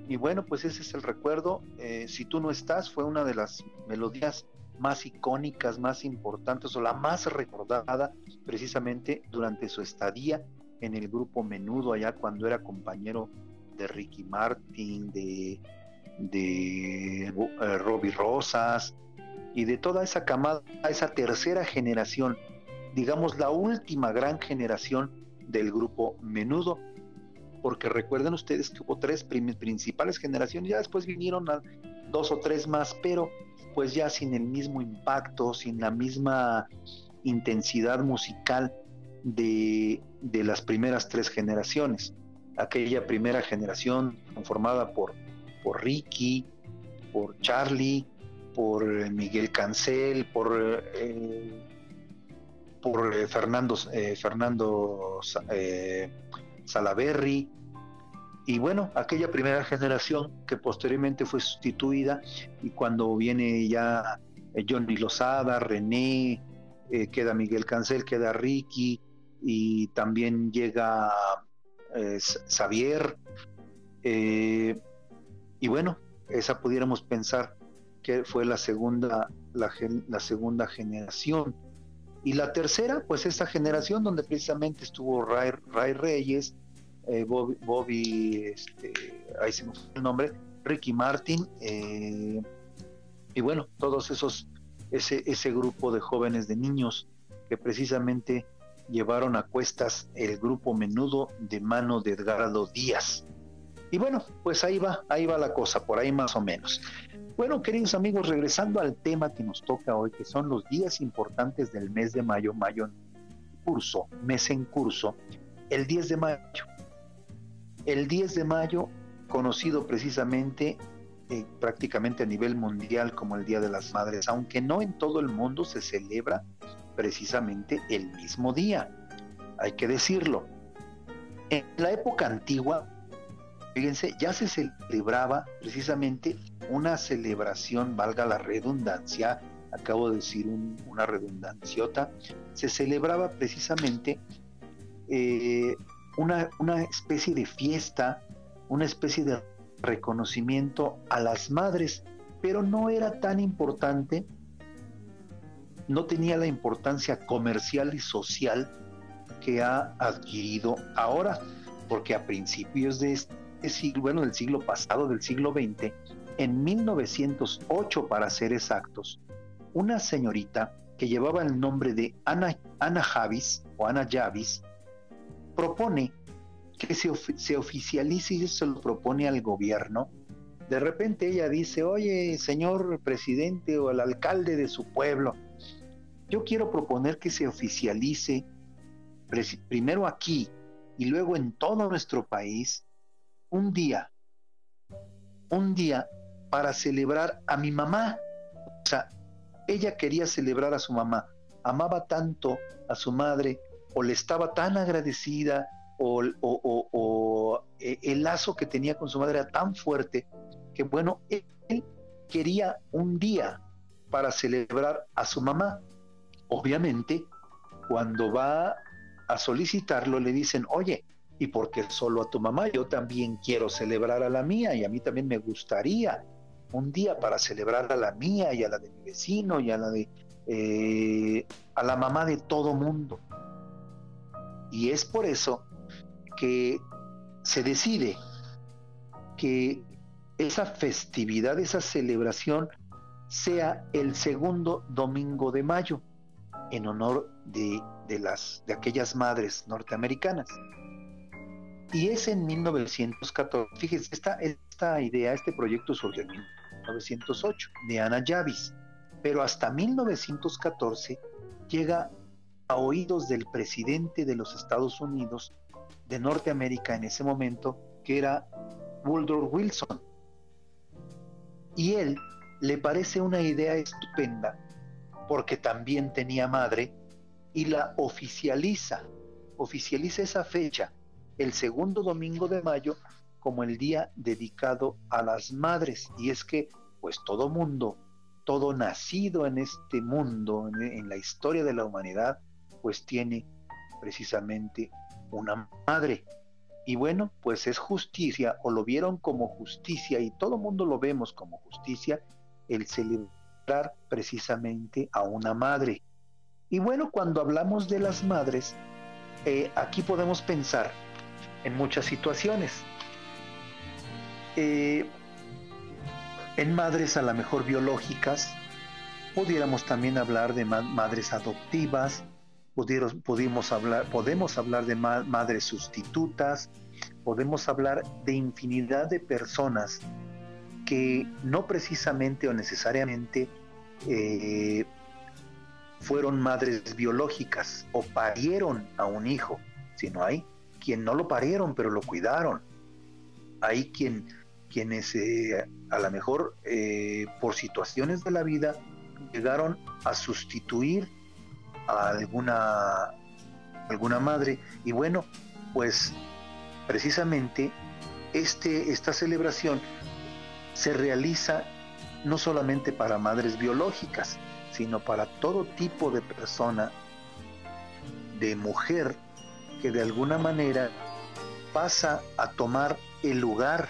Y bueno, pues ese es el recuerdo. Eh, si tú no estás, fue una de las melodías más icónicas, más importantes o la más recordada precisamente durante su estadía en el grupo Menudo allá cuando era compañero de Ricky Martin, de, de eh, Robbie Rosas y de toda esa camada, esa tercera generación, digamos la última gran generación del grupo Menudo, porque recuerden ustedes que hubo tres principales generaciones, ya después vinieron dos o tres más, pero pues ya sin el mismo impacto, sin la misma intensidad musical de, de las primeras tres generaciones. Aquella primera generación conformada por, por Ricky, por Charlie, por eh, Miguel Cancel, por, eh, por eh, Fernando, Fernando Sa- Salaberry, y bueno, aquella primera generación que posteriormente fue sustituida y cuando viene ya Johnny Lozada, René, queda Miguel Cancel, queda Ricky y también llega Xavier. y bueno, esa pudiéramos pensar fue la segunda, la, segunda generación. Y la tercera, pues esta generación donde precisamente estuvo Ray, Ray Reyes, eh, Bobby, Bobby, este, ahí se me fue el nombre, Ricky Martin, eh, y bueno, todos esos, ese, ese grupo de jóvenes, de niños, que precisamente llevaron a cuestas el grupo menudo de mano de Edgardo Díaz. Y bueno, pues ahí va, ahí va la cosa, por ahí más o menos. Bueno, queridos amigos, regresando al tema que nos toca hoy, que son los días importantes del mes de mayo, mayo en curso, mes en curso, el 10 de mayo. El 10 de mayo, conocido precisamente eh, prácticamente a nivel mundial como el Día de las Madres, aunque no en todo el mundo se celebra precisamente el mismo día, hay que decirlo. En la época antigua, fíjense, ya se celebraba precisamente una celebración, valga la redundancia, acabo de decir un- una redundanciota, se celebraba precisamente eh, una, una especie de fiesta, una especie de reconocimiento a las madres, pero no era tan importante, no tenía la importancia comercial y social que ha adquirido ahora, porque a principios de este siglo, bueno, del siglo pasado, del siglo XX, en 1908 para ser exactos, una señorita que llevaba el nombre de Ana, Ana Javis o Ana Javis propone que se, se oficialice y se lo propone al gobierno. De repente ella dice, oye, señor presidente o el alcalde de su pueblo, yo quiero proponer que se oficialice primero aquí y luego en todo nuestro país un día, un día para celebrar a mi mamá. O sea, ella quería celebrar a su mamá, amaba tanto a su madre o le estaba tan agradecida o, o- o- eh, el lazo que tenía con su madre era tan fuerte que bueno, él quería un día para celebrar a su mamá. Obviamente, cuando va a solicitarlo le dicen, oye, ¿y por qué solo a tu mamá? Yo también quiero celebrar a la mía y a mí también me gustaría un día para celebrar a la mía y a la de mi vecino y a la de eh, a la mamá de todo mundo. Y es por eso que se decide que esa festividad, esa celebración sea el segundo domingo de mayo en honor de, de las de aquellas madres norteamericanas. Y es en 1914, fíjense, esta, idea, este proyecto surgió en 1908 de Ana Javis, pero hasta 1914 llega a oídos del presidente de los Estados Unidos de Norteamérica en ese momento, que era Woodrow Wilson. Y él le parece una idea estupenda porque también tenía madre y la oficializa, oficializa esa fecha, el segundo domingo de mayo, como el día dedicado a las madres. Y es que, pues todo mundo, todo nacido en este mundo, en, la historia de la humanidad, pues tiene precisamente una madre. Y bueno, pues es justicia, o lo vieron como justicia, y todo mundo lo vemos como justicia, el celebrar precisamente a una madre. Y bueno, cuando hablamos de las madres, eh, aquí podemos pensar en muchas situaciones. Eh, en madres a lo mejor biológicas, pudiéramos también hablar de ma madres adoptivas, pudieros, pudimos hablar, podemos hablar de ma madres sustitutas, podemos hablar de infinidad de personas que no precisamente o necesariamente eh, fueron madres biológicas o parieron a un hijo, sino hay quien no lo parieron pero lo cuidaron. Hay quien, quienes eh, a lo mejor eh, por situaciones de la vida llegaron a sustituir a alguna, alguna madre. Y bueno, pues precisamente este, esta celebración se realiza no solamente para madres biológicas, sino para todo tipo de persona, de mujer, que de alguna manera pasa a tomar el lugar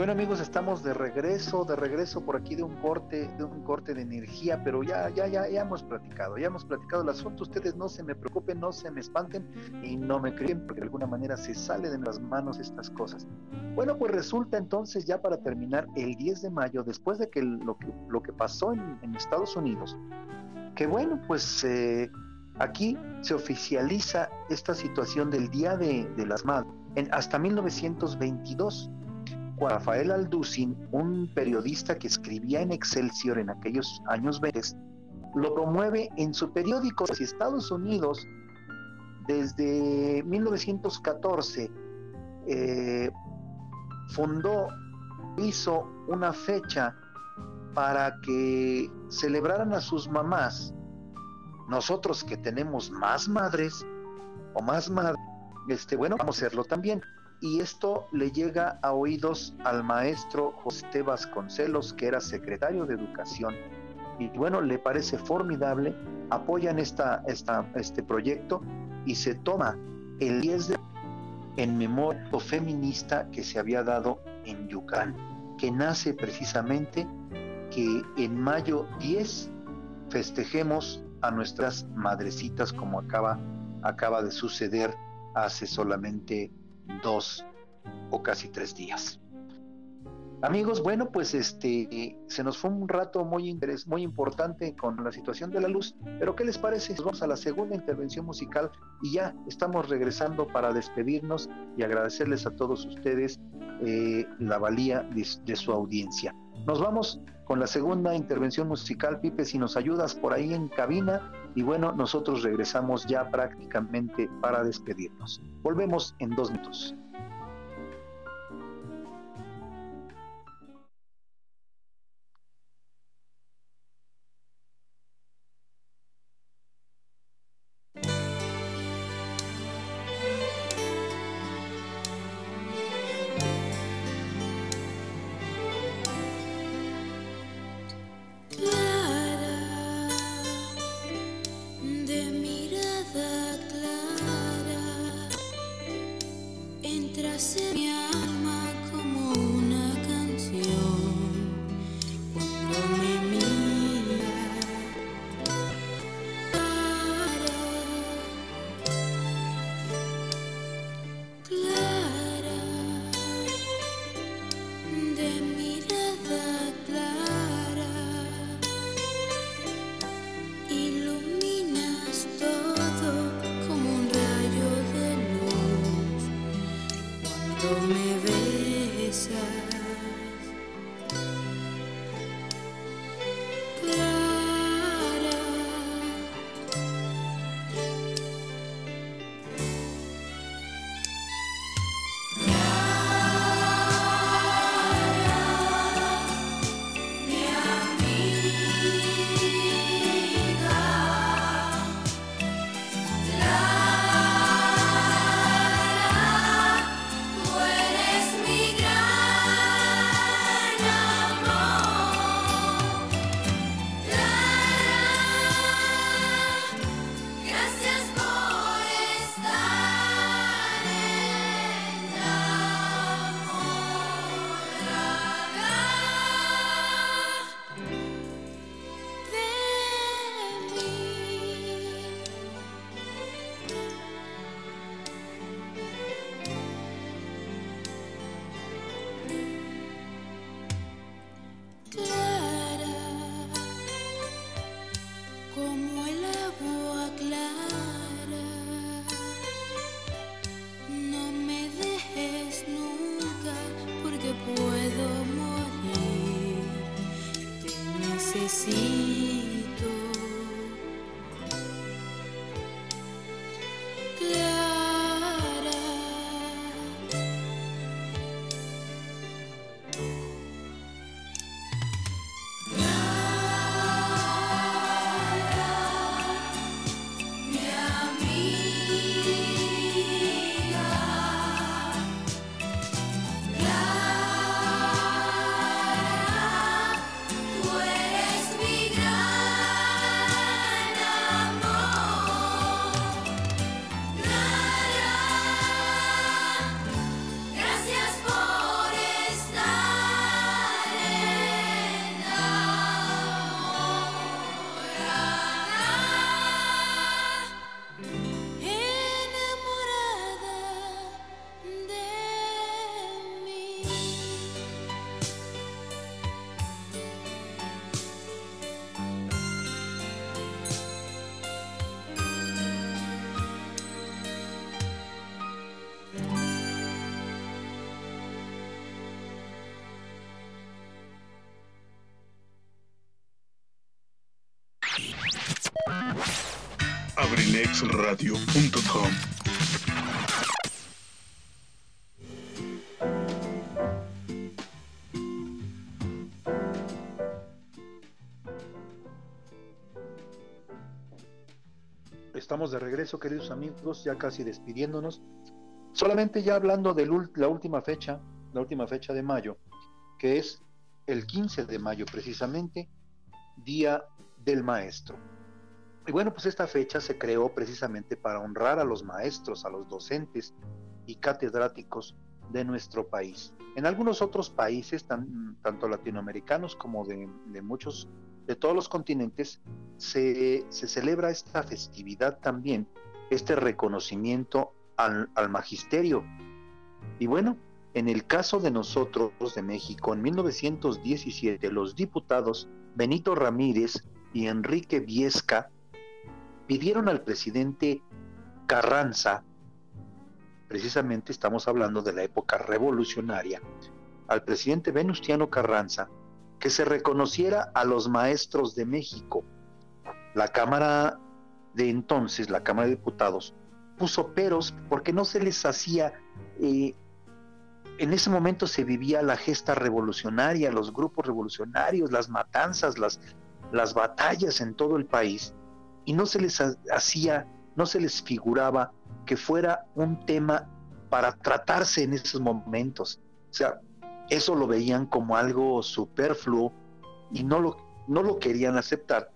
Bueno amigos, estamos de regreso, de regreso por aquí de un corte, de un corte de energía, pero ya, ya, ya, ya hemos platicado, ya hemos platicado el asunto. Ustedes no se me preocupen, no se me espanten y no me creen, porque de alguna manera se sale de las manos estas cosas. Bueno, pues resulta entonces ya para terminar el 10 de mayo, después de que lo que, lo que pasó en, en Estados Unidos, que bueno, pues eh, aquí se oficializa esta situación del Día de, de las Madres en, hasta 1922 Rafael Alducin, un periodista que escribía en Excelsior en aquellos años 20, lo promueve en su periódico. Si Estados Unidos, desde 1914, eh, fundó, hizo una fecha para que celebraran a sus mamás, nosotros que tenemos más madres o más madres, este, bueno, vamos a hacerlo también y esto le llega a oídos al maestro José Vasconcelos, que era secretario de Educación. Y bueno, le parece formidable, apoyan esta, esta, este proyecto y se toma el 10 de en memoria feminista que se había dado en Yucatán, que nace precisamente que en mayo 10 festejemos a nuestras madrecitas como acaba, acaba de suceder hace solamente dos o casi tres días. Amigos, bueno, pues este se nos fue un rato muy interés, muy importante con la situación de la luz, pero ¿qué les parece? Vamos a la segunda intervención musical y ya estamos regresando para despedirnos y agradecerles a todos ustedes eh, la valía de, de su audiencia. Nos vamos con la segunda intervención musical, Pipe, si nos ayudas por ahí en cabina. Y bueno, nosotros regresamos ya prácticamente para despedirnos. Volvemos en dos minutos. abrilexradio.com. Estamos de regreso, queridos amigos, ya casi despidiéndonos. Solamente ya hablando de la última fecha, la última fecha de mayo, que es el 15 de mayo precisamente, Día del Maestro. Y bueno, pues esta fecha se creó precisamente para honrar a los maestros, a los docentes y catedráticos de nuestro país. En algunos otros países, tanto latinoamericanos como de, muchos, de todos los continentes, se, celebra esta festividad también, este reconocimiento al, al magisterio. Y bueno, en el caso de nosotros de México, en 1917, los diputados Benito Ramírez y Enrique Viesca pidieron al presidente Carranza, precisamente estamos hablando de la época revolucionaria, al presidente Venustiano Carranza, que se reconociera a los maestros de México. La Cámara de entonces, la Cámara de Diputados, puso peros porque no se les hacía, eh, en ese momento se vivía la gesta revolucionaria, los grupos revolucionarios, las matanzas, las, las batallas en todo el país, y no se les hacía, no se les figuraba que fuera un tema para tratarse en esos momentos. O sea, eso lo veían como algo superfluo y no lo, no lo querían aceptar.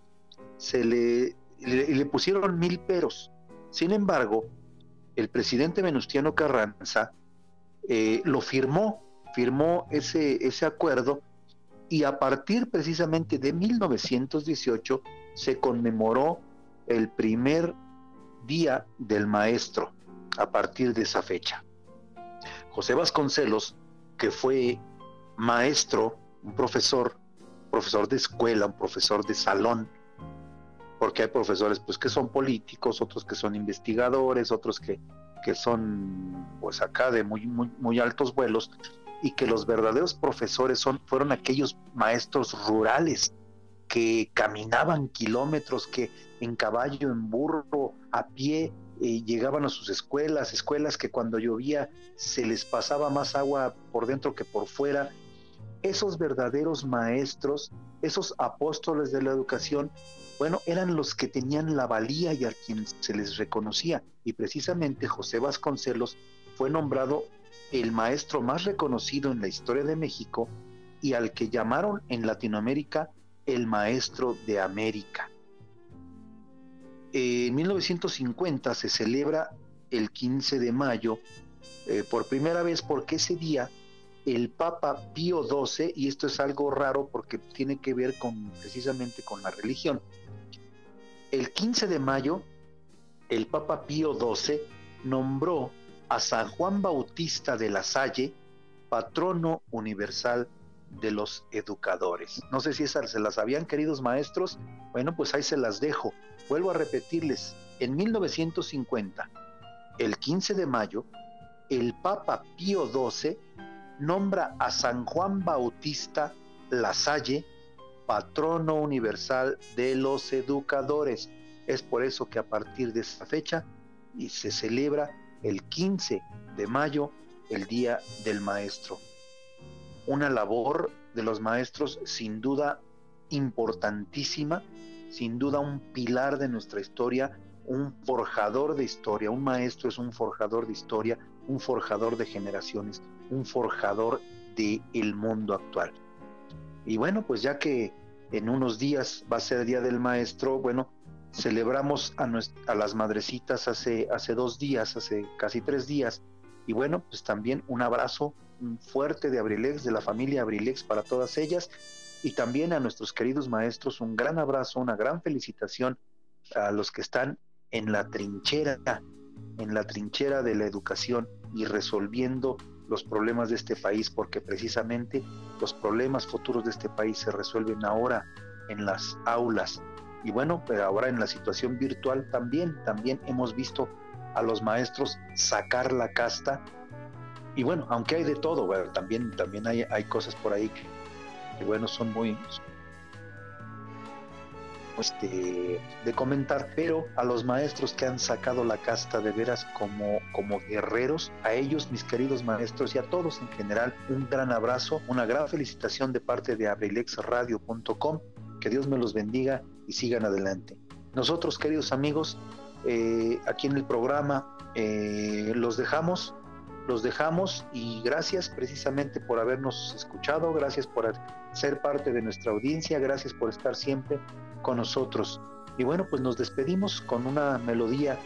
Se le, le, pusieron mil peros. Sin embargo, el presidente Venustiano Carranza eh, lo firmó, firmó ese, ese acuerdo y a partir precisamente de 1918 se conmemoró el primer día del maestro a partir de esa fecha. José Vasconcelos, que fue maestro, un profesor, profesor de escuela, un profesor de salón, porque hay profesores pues que son políticos, otros que son investigadores, otros que, que son pues acá de muy, muy, altos vuelos, y que los verdaderos profesores son, fueron aquellos maestros rurales que caminaban kilómetros, que en caballo, en burro, a pie, eh, llegaban a sus escuelas, escuelas que cuando llovía se les pasaba más agua por dentro que por fuera. Esos verdaderos maestros, esos apóstoles de la educación, bueno, eran los que tenían la valía y a quien se les reconocía. Y precisamente José Vasconcelos fue nombrado el maestro más reconocido en la historia de México y al que llamaron en Latinoamérica el maestro de América. En 1950 se celebra el 15 de mayo eh, por primera vez porque ese día el Papa Pío XII, y esto es algo raro porque tiene que ver con precisamente con la religión, el 15 de mayo el Papa Pío XII nombró a San Juan Bautista de la Salle patrono universal de los educadores. No sé si esas se las habían queridos maestros, bueno, pues ahí se las dejo. Vuelvo a repetirles, en 1950, el 15 de mayo, el Papa Pío XII nombra a San Juan Bautista Lasalle patrono universal de los educadores. Es por eso que a partir de esa fecha y se celebra el 15 de mayo el Día del Maestro una labor de los maestros sin duda importantísima, sin duda un pilar de nuestra historia, un forjador de historia. Un maestro es un forjador de historia, un forjador de generaciones, un forjador del el mundo actual. Y bueno, pues ya que en unos días va a ser Día del Maestro, bueno, celebramos a, las madrecitas hace, hace dos días, hace casi tres días, y bueno, pues también un abrazo fuerte de Abrilex, de la familia Abrilex para todas ellas y también a nuestros queridos maestros un gran abrazo, una gran felicitación a los que están en la trinchera, en la trinchera de la educación y resolviendo los problemas de este país, porque precisamente los problemas futuros de este país se resuelven ahora en las aulas. Y bueno, pero ahora en la situación virtual también, también hemos visto a los maestros sacar la casta y bueno, aunque hay de todo, también, también hay, hay cosas por ahí bueno, son muy... este, de comentar, pero a los maestros que han sacado la casta de veras como, como guerreros, a ellos, mis queridos maestros, y a todos en general, un gran abrazo, una gran felicitación de parte de abrilexradio.com, que Dios me los bendiga y sigan adelante. Nosotros, queridos amigos, eh, aquí en el programa eh, los dejamos, los dejamos y gracias precisamente por habernos escuchado, gracias por ser parte de nuestra audiencia, gracias por estar siempre con nosotros. Y bueno, pues nos despedimos con una melodía,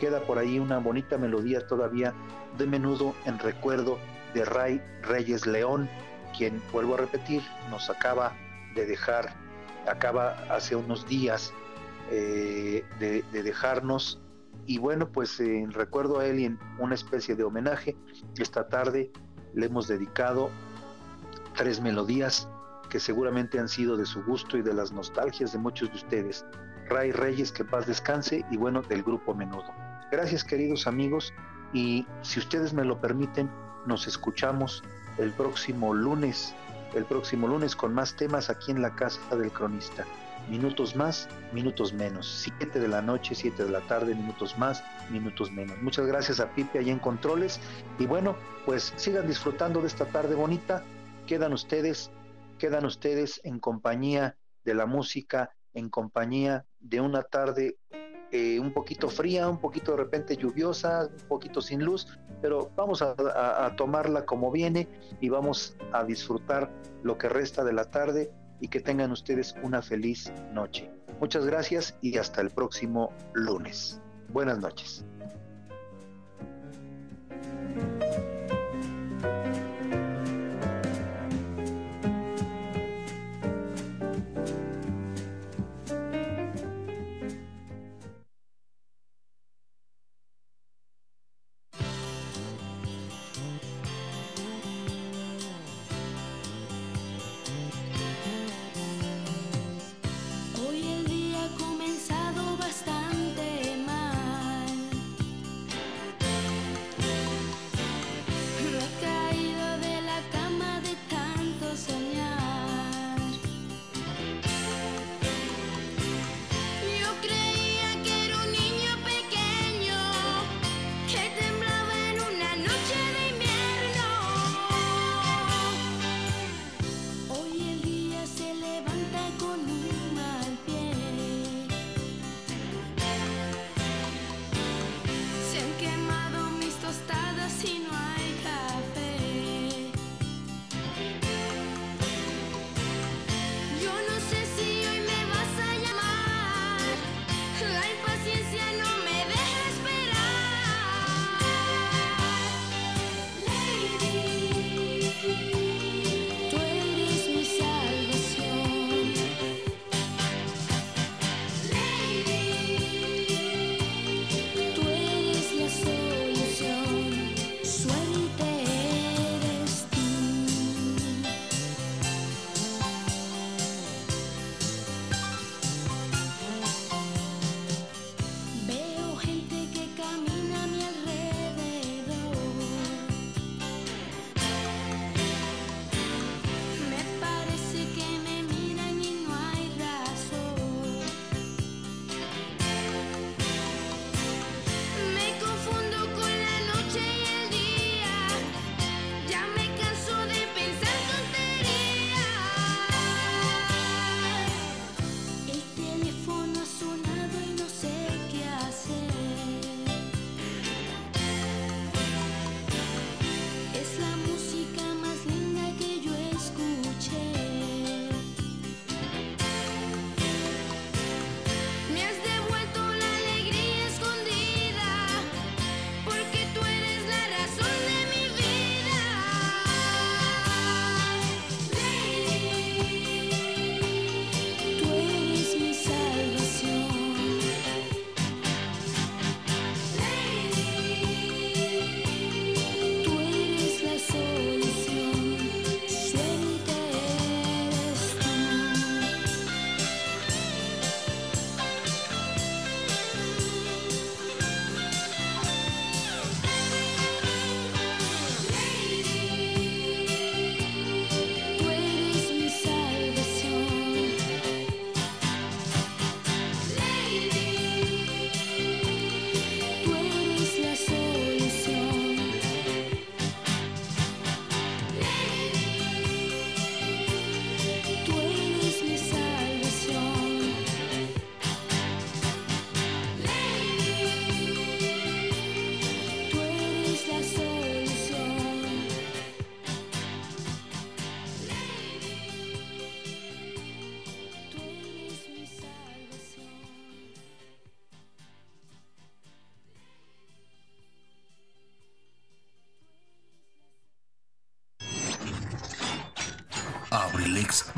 queda por ahí una bonita melodía todavía de menudo en recuerdo de Ray Reyes León, quien, vuelvo a repetir, nos acaba de dejar, acaba hace unos días eh, de, dejarnos. Y bueno, pues en recuerdo a él y en una especie de homenaje, esta tarde le hemos dedicado tres melodías que seguramente han sido de su gusto y de las nostalgias de muchos de ustedes. Ray Reyes, que paz descanse, y bueno, del grupo Menudo. Gracias queridos amigos, y si ustedes me lo permiten, nos escuchamos el próximo lunes, el próximo lunes con más temas aquí en la casa del cronista. Minutos más, minutos menos. Siete de la noche, siete de la tarde, minutos más, minutos menos. Muchas gracias a Pipe allá en Controles. Y bueno, pues sigan disfrutando de esta tarde bonita. Quedan ustedes quedan ustedes en compañía de la música, en compañía de una tarde eh, un poquito fría, un poquito de repente lluviosa, un poquito sin luz, pero vamos a, a tomarla como viene y vamos a disfrutar lo que resta de la tarde y que tengan ustedes una feliz noche. Muchas gracias y hasta el próximo lunes. Buenas noches.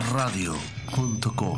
abrilexradio.com.